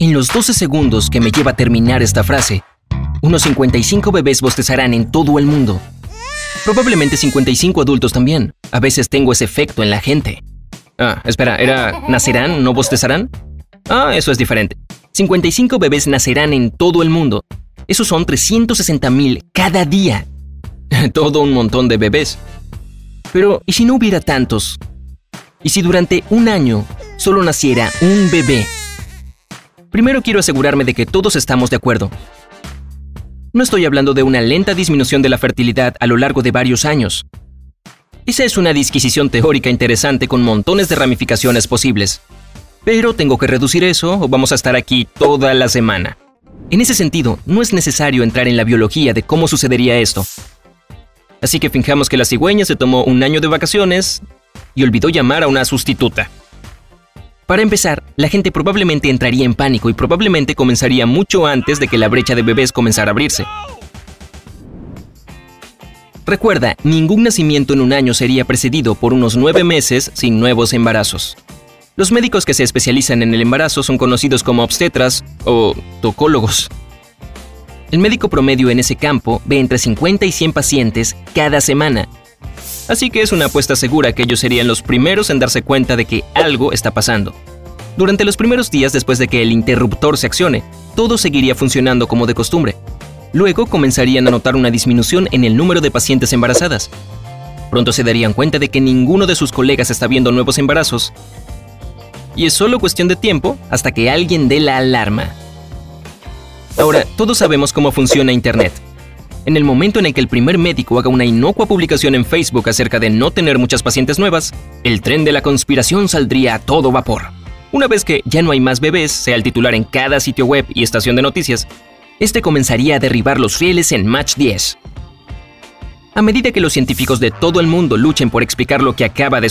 En los 12 segundos que me lleva a terminar esta frase, unos 55 bebés bostezarán en todo el mundo. Probablemente 55 adultos también. A veces tengo ese efecto en la gente. Ah, espera, ¿era nacerán, no bostezarán? Ah, eso es diferente. 55 bebés nacerán en todo el mundo. Esos son 360 mil cada día. todo un montón de bebés. Pero, ¿y si no hubiera tantos? ¿Y si durante un año solo naciera un bebé? Primero quiero asegurarme de que todos estamos de acuerdo. No estoy hablando de una lenta disminución de la fertilidad a lo largo de varios años. Esa es una disquisición teórica interesante con montones de ramificaciones posibles. Pero tengo que reducir eso o vamos a estar aquí toda la semana. En ese sentido, no es necesario entrar en la biología de cómo sucedería esto. Así que fijamos que la cigüeña se tomó un año de vacaciones y olvidó llamar a una sustituta. Para empezar, la gente probablemente entraría en pánico y probablemente comenzaría mucho antes de que la brecha de bebés comenzara a abrirse. Recuerda, ningún nacimiento en un año sería precedido por unos nueve meses sin nuevos embarazos. Los médicos que se especializan en el embarazo son conocidos como obstetras o tocólogos. El médico promedio en ese campo ve entre 50 y 100 pacientes cada semana. Así que es una apuesta segura que ellos serían los primeros en darse cuenta de que algo está pasando. Durante los primeros días después de que el interruptor se accione, todo seguiría funcionando como de costumbre. Luego comenzarían a notar una disminución en el número de pacientes embarazadas. Pronto se darían cuenta de que ninguno de sus colegas está viendo nuevos embarazos. Y es solo cuestión de tiempo hasta que alguien dé la alarma. Ahora, todos sabemos cómo funciona Internet. En el momento en el que el primer médico haga una inocua publicación en Facebook acerca de no tener muchas pacientes nuevas, el tren de la conspiración saldría a todo vapor. Una vez que ya no hay más bebés, sea el titular en cada sitio web y estación de noticias, este comenzaría a derribar los rieles en Match 10. A medida que los científicos de todo el mundo luchen por explicar lo que acaba de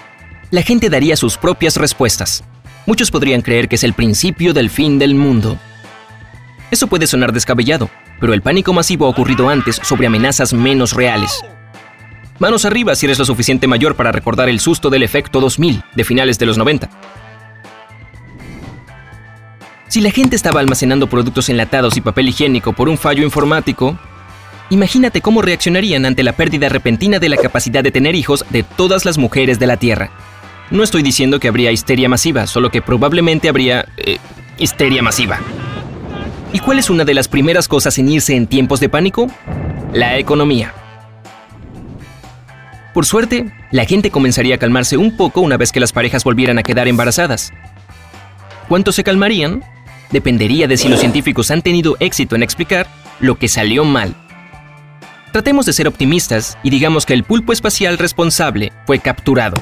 la gente daría sus propias respuestas. Muchos podrían creer que es el principio del fin del mundo. Eso puede sonar descabellado, pero el pánico masivo ha ocurrido antes sobre amenazas menos reales. Manos arriba si eres lo suficiente mayor para recordar el susto del efecto 2000 de finales de los 90. Si la gente estaba almacenando productos enlatados y papel higiénico por un fallo informático, imagínate cómo reaccionarían ante la pérdida repentina de la capacidad de tener hijos de todas las mujeres de la Tierra. No estoy diciendo que habría histeria masiva, solo que probablemente habría... eh, histeria masiva. ¿Y cuál es una de las primeras cosas en irse en tiempos de pánico? La economía. Por suerte, la gente comenzaría a calmarse un poco una vez que las parejas volvieran a quedar embarazadas. ¿Cuánto se calmarían? Dependería de si los científicos han tenido éxito en explicar lo que salió mal. Tratemos de ser optimistas y digamos que el pulpo espacial responsable fue capturado.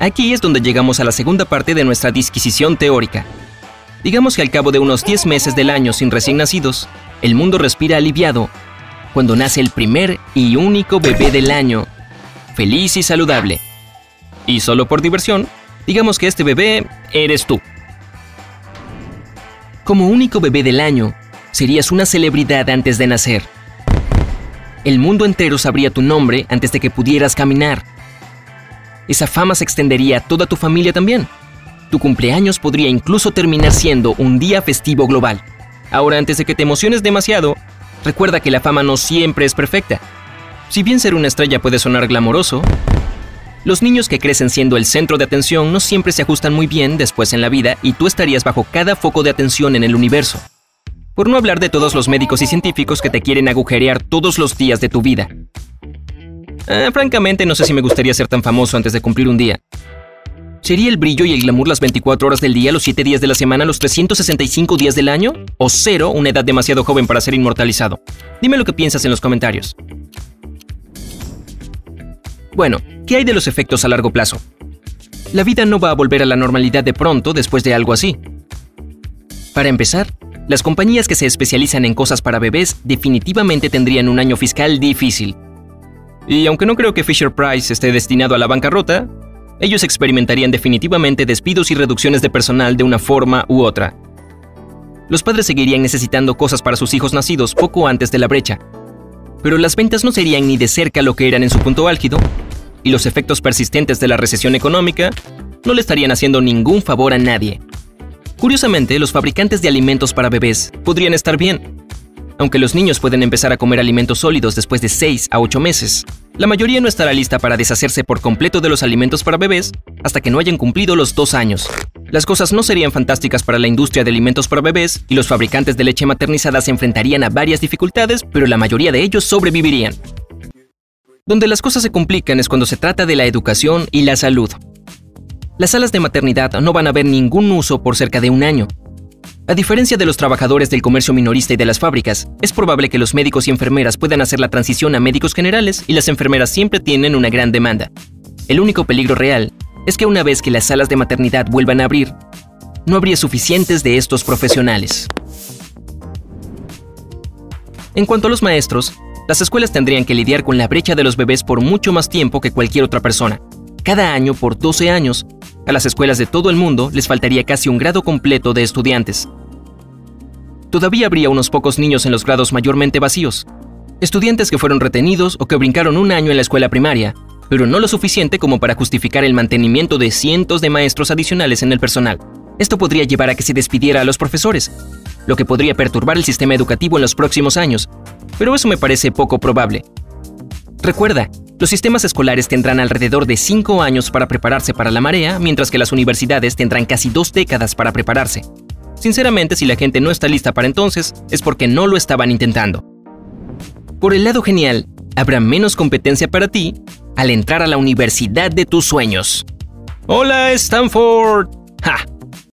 Aquí es donde llegamos a la segunda parte de nuestra disquisición teórica. Digamos que al cabo de unos 10 meses del año sin recién nacidos, el mundo respira aliviado cuando nace el primer y único bebé del año, feliz y saludable. Y solo por diversión, digamos que este bebé eres tú. Como único bebé del año, serías una celebridad antes de nacer. El mundo entero sabría tu nombre antes de que pudieras caminar. Esa fama se extendería a toda tu familia también. Tu cumpleaños podría incluso terminar siendo un día festivo global. Ahora, antes de que te emociones demasiado, recuerda que la fama no siempre es perfecta. Si bien ser una estrella puede sonar glamoroso, los niños que crecen siendo el centro de atención no siempre se ajustan muy bien después en la vida y tú estarías bajo cada foco de atención en el universo. Por no hablar de todos los médicos y científicos que te quieren agujerear todos los días de tu vida. Ah, francamente, no sé si me gustaría ser tan famoso antes de cumplir un día. ¿Sería el brillo y el glamour las 24 horas del día, los 7 días de la semana, los 365 días del año? ¿O cero, una edad demasiado joven para ser inmortalizado? Dime lo que piensas en los comentarios. Bueno, ¿qué hay de los efectos a largo plazo? La vida no va a volver a la normalidad de pronto después de algo así. Para empezar, las compañías que se especializan en cosas para bebés definitivamente tendrían un año fiscal difícil. Y aunque no creo que Fisher Price esté destinado a la bancarrota, ellos experimentarían definitivamente despidos y reducciones de personal de una forma u otra. Los padres seguirían necesitando cosas para sus hijos nacidos poco antes de la brecha, pero las ventas no serían ni de cerca lo que eran en su punto álgido, y los efectos persistentes de la recesión económica no le estarían haciendo ningún favor a nadie. Curiosamente, los fabricantes de alimentos para bebés podrían estar bien. Aunque los niños pueden empezar a comer alimentos sólidos después de 6 a 8 meses, la mayoría no estará lista para deshacerse por completo de los alimentos para bebés hasta que no hayan cumplido los 2 años. Las cosas no serían fantásticas para la industria de alimentos para bebés y los fabricantes de leche maternizada se enfrentarían a varias dificultades, pero la mayoría de ellos sobrevivirían. Donde las cosas se complican es cuando se trata de la educación y la salud. Las salas de maternidad no van a ver ningún uso por cerca de un año. A diferencia de los trabajadores del comercio minorista y de las fábricas, es probable que los médicos y enfermeras puedan hacer la transición a médicos generales y las enfermeras siempre tienen una gran demanda. El único peligro real es que una vez que las salas de maternidad vuelvan a abrir, no habría suficientes de estos profesionales. En cuanto a los maestros, las escuelas tendrían que lidiar con la brecha de los bebés por mucho más tiempo que cualquier otra persona. Cada año por 12 años, a las escuelas de todo el mundo les faltaría casi un grado completo de estudiantes. Todavía habría unos pocos niños en los grados mayormente vacíos, estudiantes que fueron retenidos o que brincaron un año en la escuela primaria, pero no lo suficiente como para justificar el mantenimiento de cientos de maestros adicionales en el personal. Esto podría llevar a que se despidiera a los profesores, lo que podría perturbar el sistema educativo en los próximos años, pero eso me parece poco probable. Recuerda, los sistemas escolares tendrán alrededor de 5 años para prepararse para la marea, mientras que las universidades tendrán casi dos décadas para prepararse. Sinceramente, si la gente no está lista para entonces, es porque no lo estaban intentando. Por el lado genial, habrá menos competencia para ti al entrar a la universidad de tus sueños. Hola, Stanford. ¡Ja!